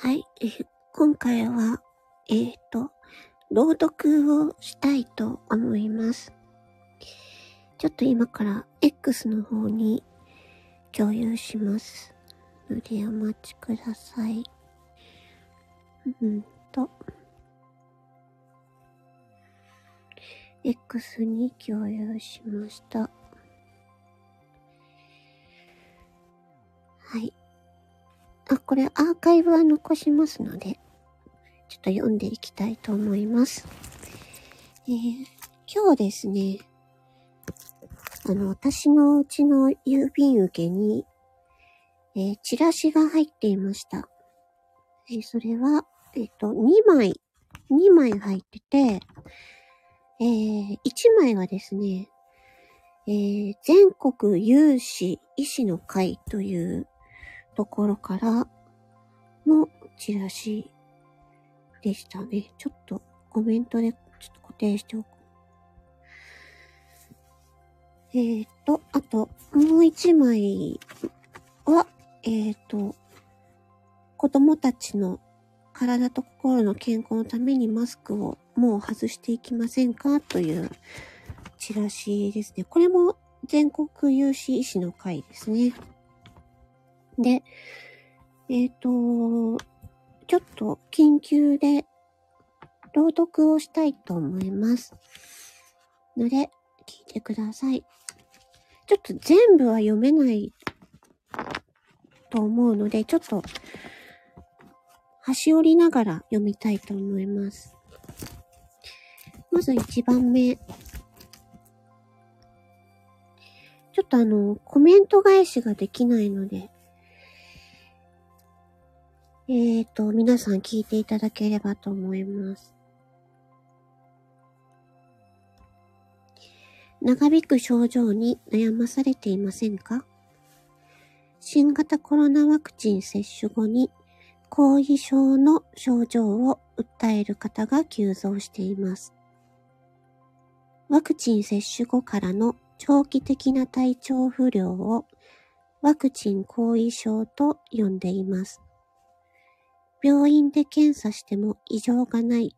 はい。え今回は、えっ、と、朗読をしたいと思います。ちょっと今から X の方に共有します。のでお待ちください。うんと、X に共有しました。はい。あ、これアーカイブは残しますので、ちょっと読んでいきたいと思います。えー今日ですね、あの、私のうちの郵便受けに、えーチラシが入っていました。えーそれは、えっ、と、2枚、2枚入ってて、え1枚はですね、え全国有志医師の会というところからのチラシでしたね。ちょっとコメントでちょっと固定しておく。えーと、あと、もう一枚は、えーっと、子供たちの体と心の健康のためにマスクをもう外していきませんかというチラシですね。これも全国有志医師の会ですね。で、えっ、と、ちょっと緊急で朗読をしたいと思います。ので、聞いてください。ちょっと全部は読めないと思うので、ちょっと端折りながら読みたいと思います。まず1番目。ちょっとあの、コメント返しができないので、えーと、皆さん聞いていただければと思います。長引く症状に悩まされていませんか？新型コロナワクチン接種後に後遺症の症状を訴える方が急増しています。ワクチン接種後からの長期的な体調不良をワクチン後遺症と呼んでいます。病院で検査しても異常がない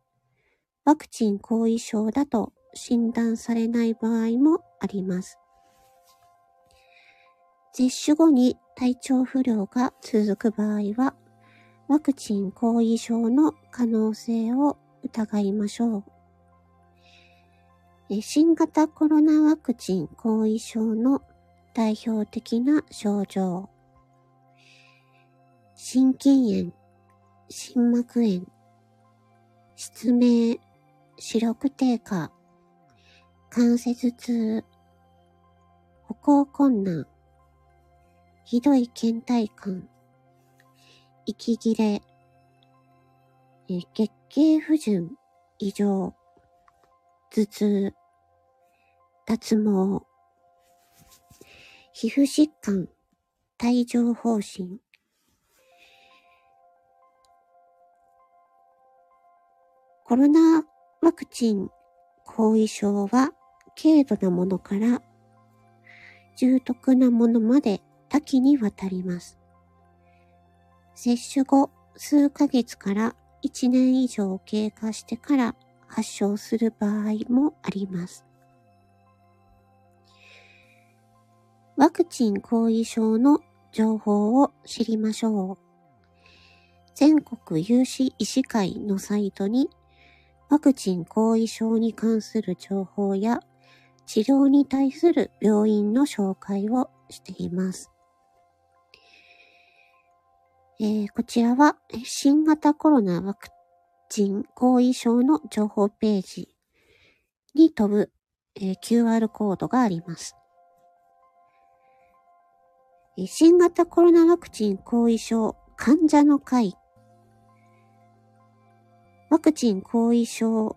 ワクチン後遺症だと診断されない場合もあります。接種後に体調不良が続く場合は、ワクチン後遺症の可能性を疑いましょう。新型コロナワクチン後遺症の代表的な症状。心筋炎、心膜炎、失明、視力低下、関節痛、歩行困難、ひどい倦怠感、息切れ、月経不順、異常、頭痛、脱毛、皮膚疾患、帯状疱疹、コロナワクチン後遺症は軽度なものから重篤なものまで多岐にわたります。接種後数ヶ月から1年以上経過してから発症する場合もあります。ワクチン後遺症の情報を知りましょう。全国有志医師会のサイトにワクチン後遺症に関する情報や治療に対する病院の紹介をしています。えーこちらは新型コロナワクチン後遺症の情報ページに飛ぶ、えー QR コードがあります。新型コロナワクチン後遺症患者の会ワクチン後遺症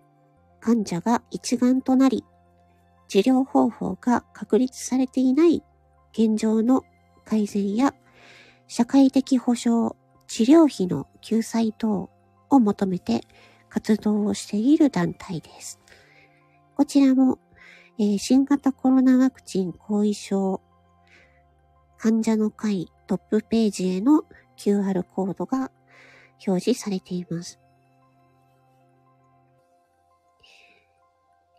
患者が一丸となり、治療方法が確立されていない現状の改善や社会的保障、治療費の救済等を求めて活動をしている団体です。こちらも、えー新型コロナワクチン後遺症患者の会トップページへの QR コードが表示されています。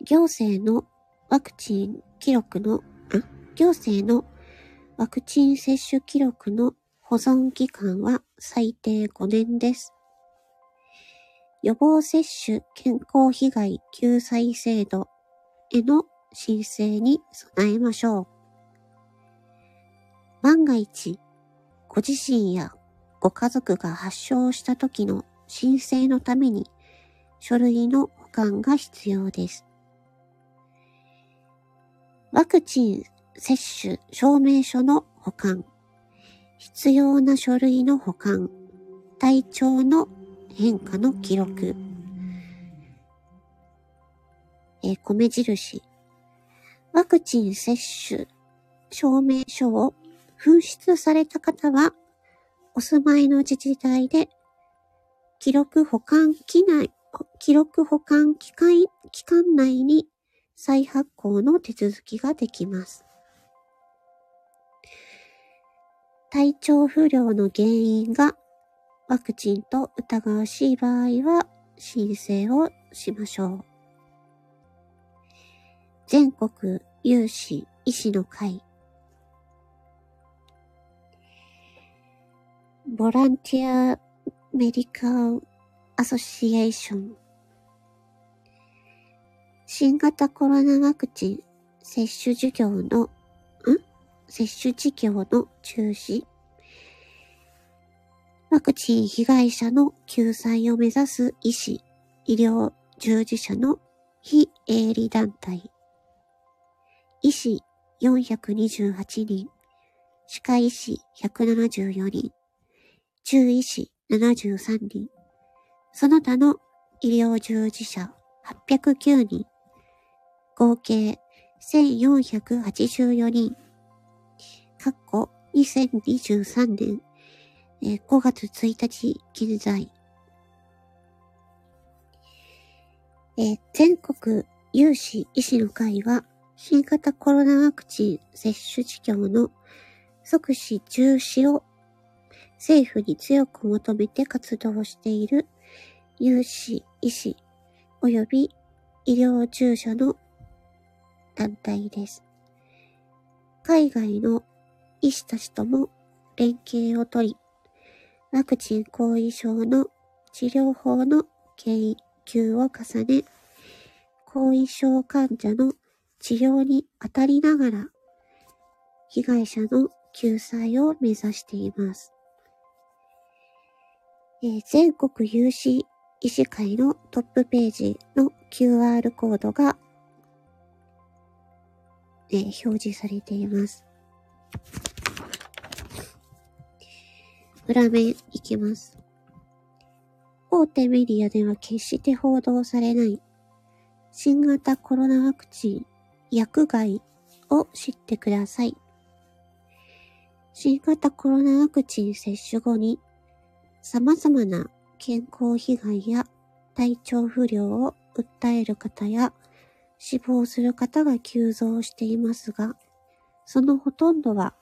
行政のワクチン記録の、あ、行政のワクチン接種記録の保存期間は最低5年です。予防接種健康被害救済制度への申請に備えましょう。万が一、ご自身やご家族が発症した時の申請のために書類の保管が必要です。ワクチン接種証明書の保管、必要な書類の保管、体調の変化の記録、えー、米印、ワクチン接種証明書を紛失された方は、お住まいの自治体で記録保管期内、記録保管期間期間内に再発行の手続きができます。体調不良の原因がワクチンと疑わしい場合は申請をしましょう。全国有志医師の会ボランティアメディカルアソシエーション新型コロナワクチン接種授業のん？接種事業の中止、ワクチン被害者の救済を目指す医師、医療従事者の非営利団体、医師428人、歯科医師174人、中医師73人、その他の医療従事者809人、合計1484人。かっこ2023年、えー、5月1日現在、えー、全国有志医師の会は、新型コロナワクチン接種事業の即死中止を政府に強く求めて活動している有志医師及び医療従事者の団体です。海外の医師たちとも連携をとり、ワクチン後遺症の治療法の研究を重ね、後遺症患者の治療に当たりながら、被害者の救済を目指しています。えー、全国有志医師会のトップページの QR コードが、え、表示されています。裏面いきます。大手メディアでは決して報道されない新型コロナワクチン薬害を知ってください。新型コロナワクチン接種後に様々な健康被害や体調不良を訴える方や死亡する方が急増していますが、そのほとんどは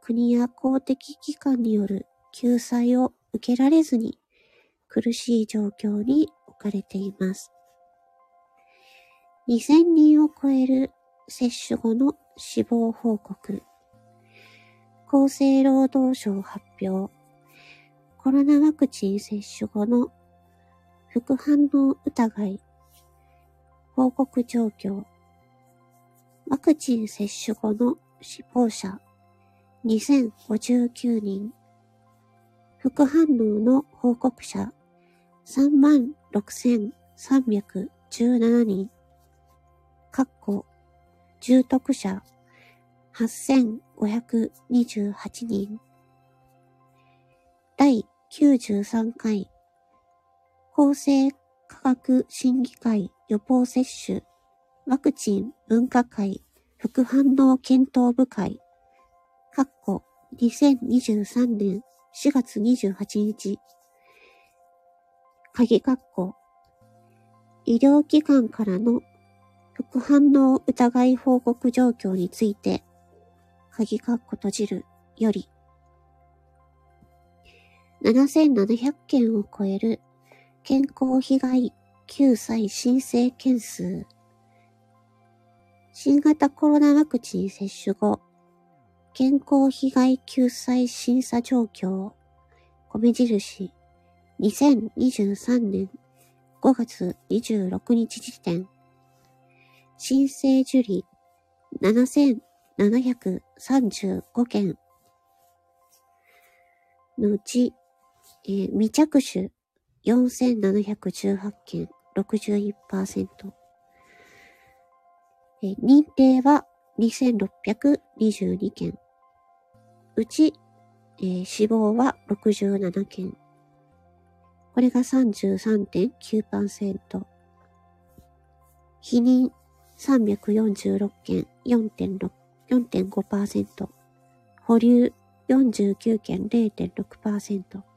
国や公的機関による救済を受けられずに苦しい状況に置かれています。2000人を超える接種後の死亡報告。厚生労働省発表。コロナワクチン接種後の副反応疑い。報告状況。ワクチン接種後の死亡者2059人。副反応の報告者36,317人。かっこ、重篤者8,528人。第93回厚生科学審議会予防接種ワクチン分科会副反応検討部会かっこ2023年4月28日、鍵括弧、医療機関からの副反応疑い報告状況について、鍵括弧閉じるより、7700件を超える健康被害救済申請件数。新型コロナワクチン接種後、健康被害救済審査状況、米印、2023年5月26日時点、申請受理。7735件。のうち、えー、未着手。4718件。61%、え、認定は2622件、うち、えー、死亡は67件、これが33.9%。否認346件4.5%。保留49件0.6%。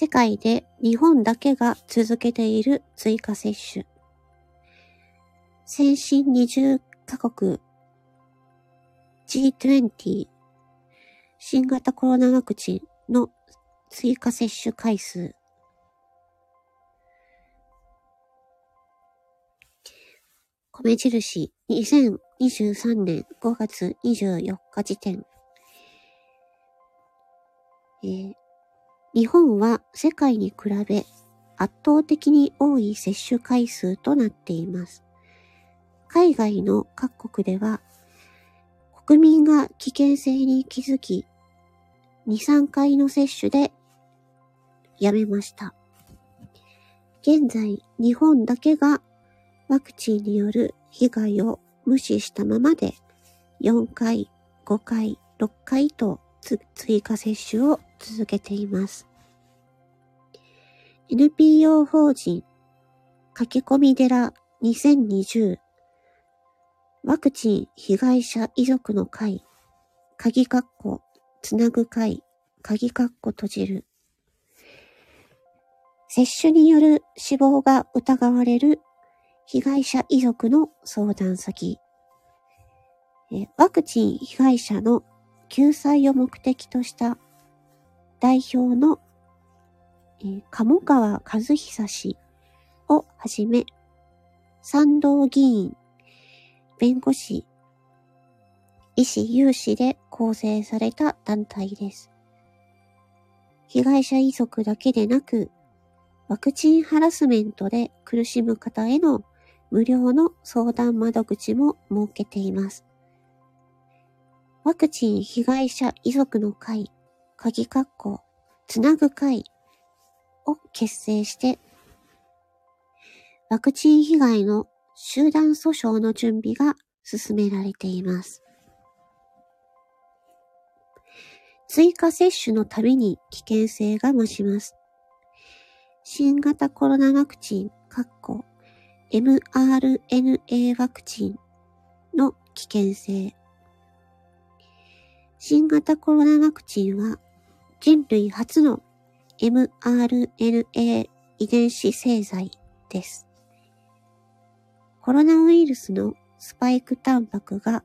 世界で日本だけが続けている追加接種。先進20カ国 G20 新型コロナワクチンの追加接種回数。米印2023年5月24日時点。えー、日本は世界に比べ圧倒的に多い接種回数となっています。海外の各国では国民が危険性に気づき、2、3回の接種でやめました。現在、日本だけがワクチンによる被害を無視したままで、4回、5回、6回と追加接種を続けています。NPO 法人駆け込み寺2020ワクチン被害者遺族の会、鍵括弧、つなぐ会、鍵括弧閉じる。接種による死亡が疑われる被害者遺族の相談先。ワクチン被害者の救済を目的とした代表のえ鴨川和久氏をはじめ、賛同議員弁護士、医師有志で構成された団体です。被害者遺族だけでなく、ワクチンハラスメントで苦しむ方への無料の相談窓口も設けています。ワクチン被害者遺族の会、鍵括弧、つなぐ会を結成して、ワクチン被害の集団訴訟の準備が進められています。追加接種のたびに危険性が増します。新型コロナワクチン、mRNA ワクチンの危険性。新型コロナワクチンは人類初の mRNA 遺伝子製剤です。コロナウイルスのスパイクタンパクが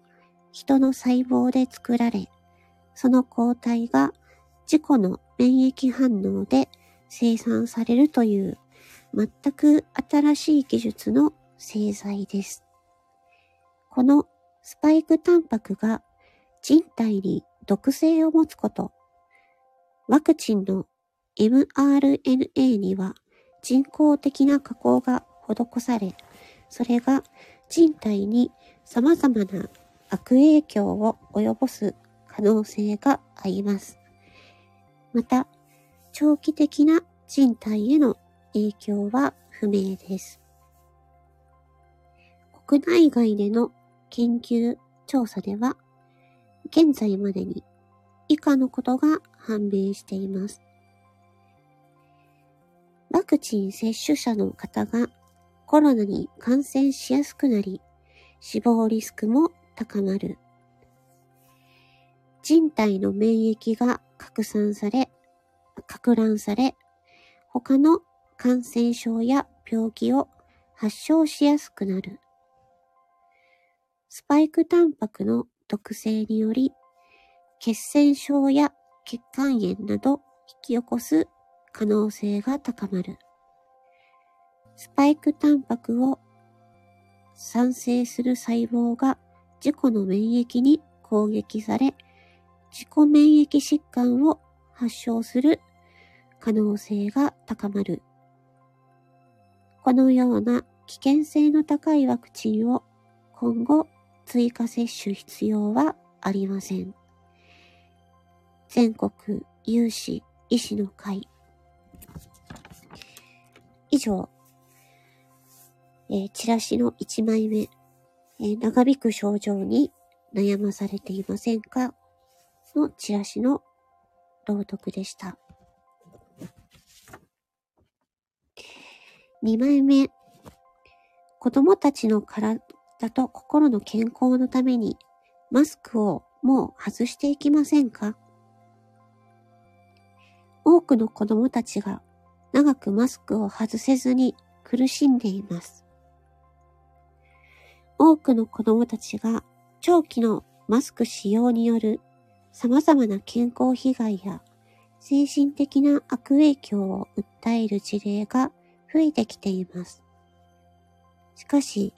人の細胞で作られ、その抗体が自己の免疫反応で生産されるという全く新しい技術の製剤です。このスパイクタンパクが人体に毒性を持つこと、ワクチンの mRNA には人工的な加工が施され、それが人体に様々な悪影響を及ぼす可能性があります。また、長期的な人体への影響は不明です。国内外での研究調査では、現在までに以下のことが判明しています。ワクチン接種者の方がコロナに感染しやすくなり、死亡リスクも高まる。人体の免疫が拡散され、拡乱され、他の感染症や病気を発症しやすくなる。スパイクタンパクの特性により、血栓症や血管炎など引き起こす可能性が高まる。スパイクタンパクを産生する細胞が自己の免疫に攻撃され、自己免疫疾患を発症する可能性が高まる。このような危険性の高いワクチンを今後追加接種必要はありません。全国有志医師の会。以上、えー、チラシの1枚目、えー、長引く症状に悩まされていませんかのチラシの朗読でした。2枚目、子供たちの体と心の健康のためにマスクをもう外していきませんか？多くの子供たちが長くマスクを外せずに苦しんでいます。多くの子供たちが長期のマスク使用による様々な健康被害や精神的な悪影響を訴える事例が増えてきています。しかし、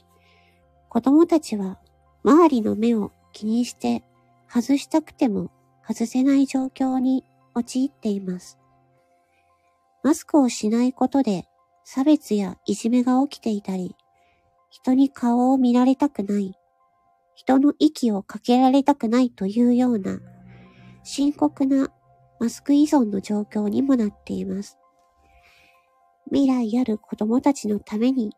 子供たちは周りの目を気にして外したくても外せない状況に陥っています。マスクをしないことで差別やいじめが起きていたり、人に顔を見られたくない、人の息をかけられたくないというような深刻なマスク依存の状況にもなっています。未来ある子供たちのために、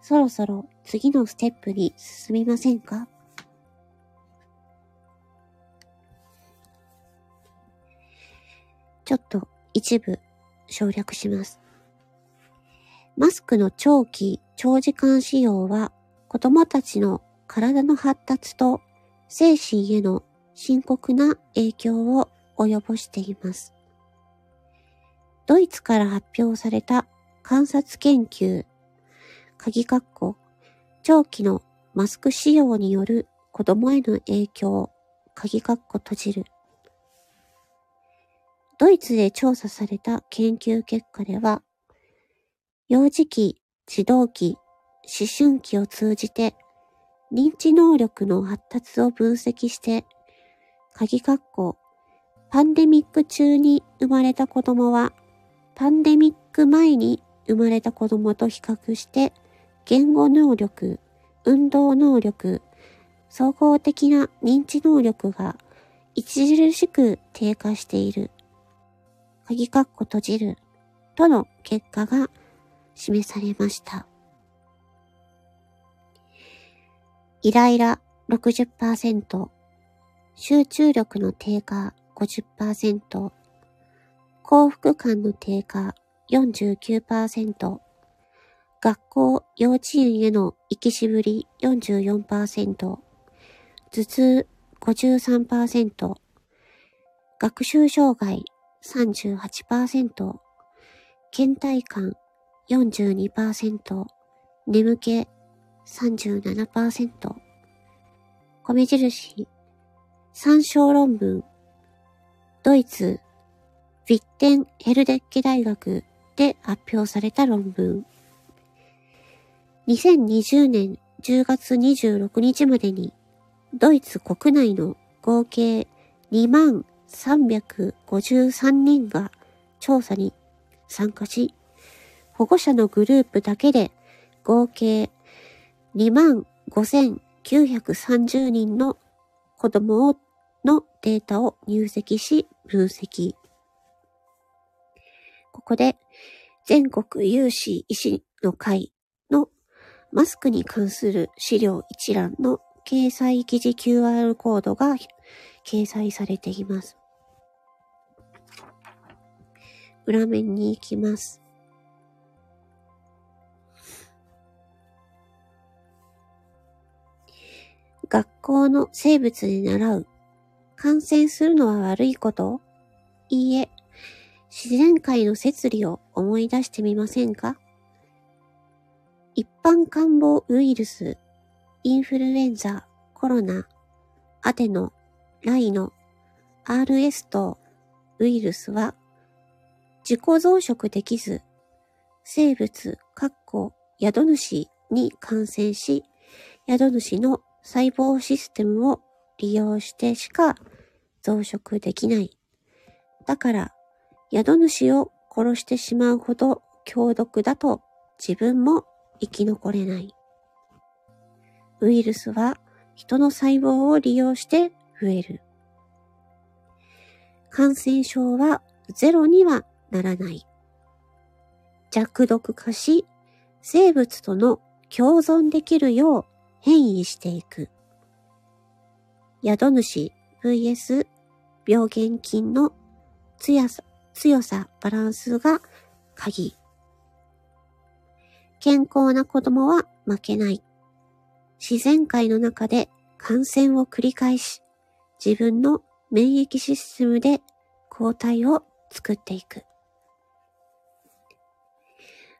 そろそろ次のステップに進みませんか？ちょっと一部省略します。マスクの長期、長時間使用は子供たちの体の発達と精神への深刻な影響を及ぼしています。ドイツから発表された観察研究、鍵括弧、長期のマスク使用による子供への影響、鍵括弧閉じる。ドイツで調査された研究結果では、幼児期、児童期、思春期を通じて認知能力の発達を分析して、鍵括弧、パンデミック中に生まれた子供は、パンデミック前に生まれた子供と比較して、言語能力、運動能力、総合的な認知能力が著しく低下している。鍵括弧閉じるとの結果が示されました。イライラ60%、集中力の低下50%、幸福感の低下49%、学校、幼稚園への行きしぶり44%、頭痛53%、学習障害38%、倦怠感42%、眠気37%、米印、参照論文、ドイツ、ヴィッテンヘルデッケ大学で発表された論文。2020年10月26日までに、ドイツ国内の合計2万353人が調査に参加し、保護者のグループだけで合計25,930人の子供をのデータを入籍し分析。ここで全国有志医師の会のマスクに関する資料一覧の掲載記事 QR コードが掲載されています。裏面に行きます。学校の生物で習う。感染するのは悪いこと？いいえ。自然界の摂理を思い出してみませんか？一般感冒ウイルス、インフルエンザ、コロナ、アテノ、ライノ、RS とウイルスは自己増殖できず、生物、かっこ宿主に感染し、宿主の細胞システムを利用してしか増殖できない。だから、宿主を殺してしまうほど強毒だと自分も生き残れない。ウイルスは人の細胞を利用して増える。感染症はゼロにはならない。弱毒化し、生物との共存できるよう変異していく。宿主 vs 病原菌の強さ、強さ、バランスが鍵。健康な子供は負けない。自然界の中で感染を繰り返し、自分の免疫システムで抗体を作っていく。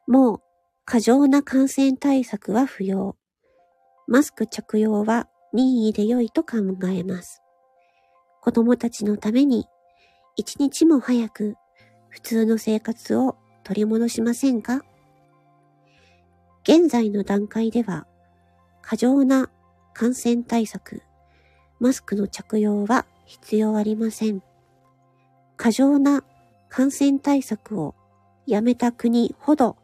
もう過剰な感染対策は不要。マスク着用は任意で良いと考えます。子供たちのために一日も早く普通の生活を取り戻しませんか？現在の段階では過剰な感染対策、マスクの着用は必要ありません。過剰な感染対策をやめた国ほど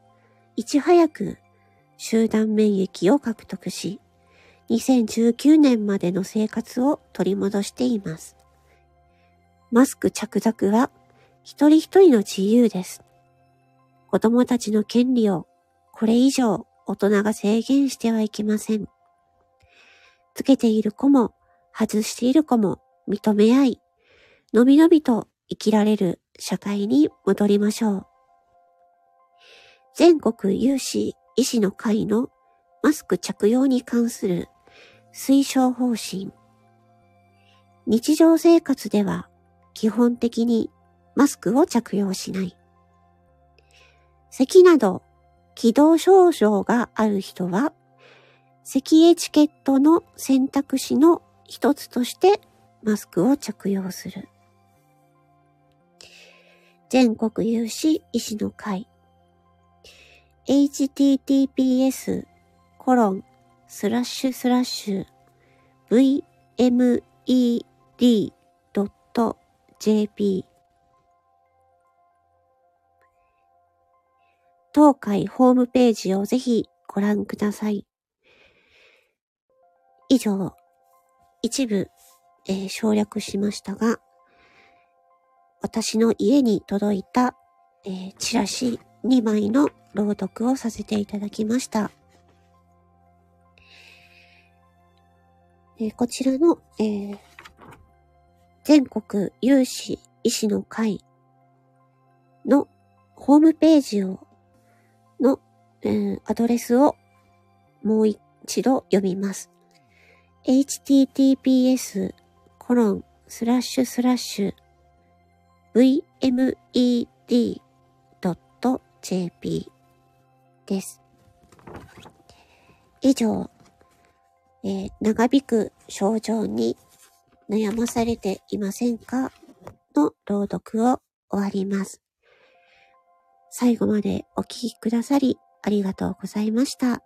いち早く集団免疫を獲得し、2019年までの生活を取り戻しています。マスク着脱は一人一人の自由です。子供たちの権利をこれ以上大人が制限してはいけません。つけている子も外している子も認め合い、のびのびと生きられる社会に戻りましょう。全国有志医師の会のマスク着用に関する推奨方針。日常生活では基本的にマスクを着用しない。咳など気道症状がある人は、咳エチケットの選択肢の一つとしてマスクを着用する。全国有志医師の会 https コロンスラッシュスラッシュ vmed.jp 当会ホームページをぜひご覧ください。以上、一部、えー、省略しましたが、私の家に届いた、えー、チラシ2枚の朗読をさせていただきました。えー、こちらの、えー、全国有志医師の会のホームページを、の、えー、アドレスをもう一度読みます。https コロンスラッシュスラッシュ vmed JP です。以上、えー、長引く症状に悩まされていませんか？の朗読を終わります。最後までお聴きくださりありがとうございました。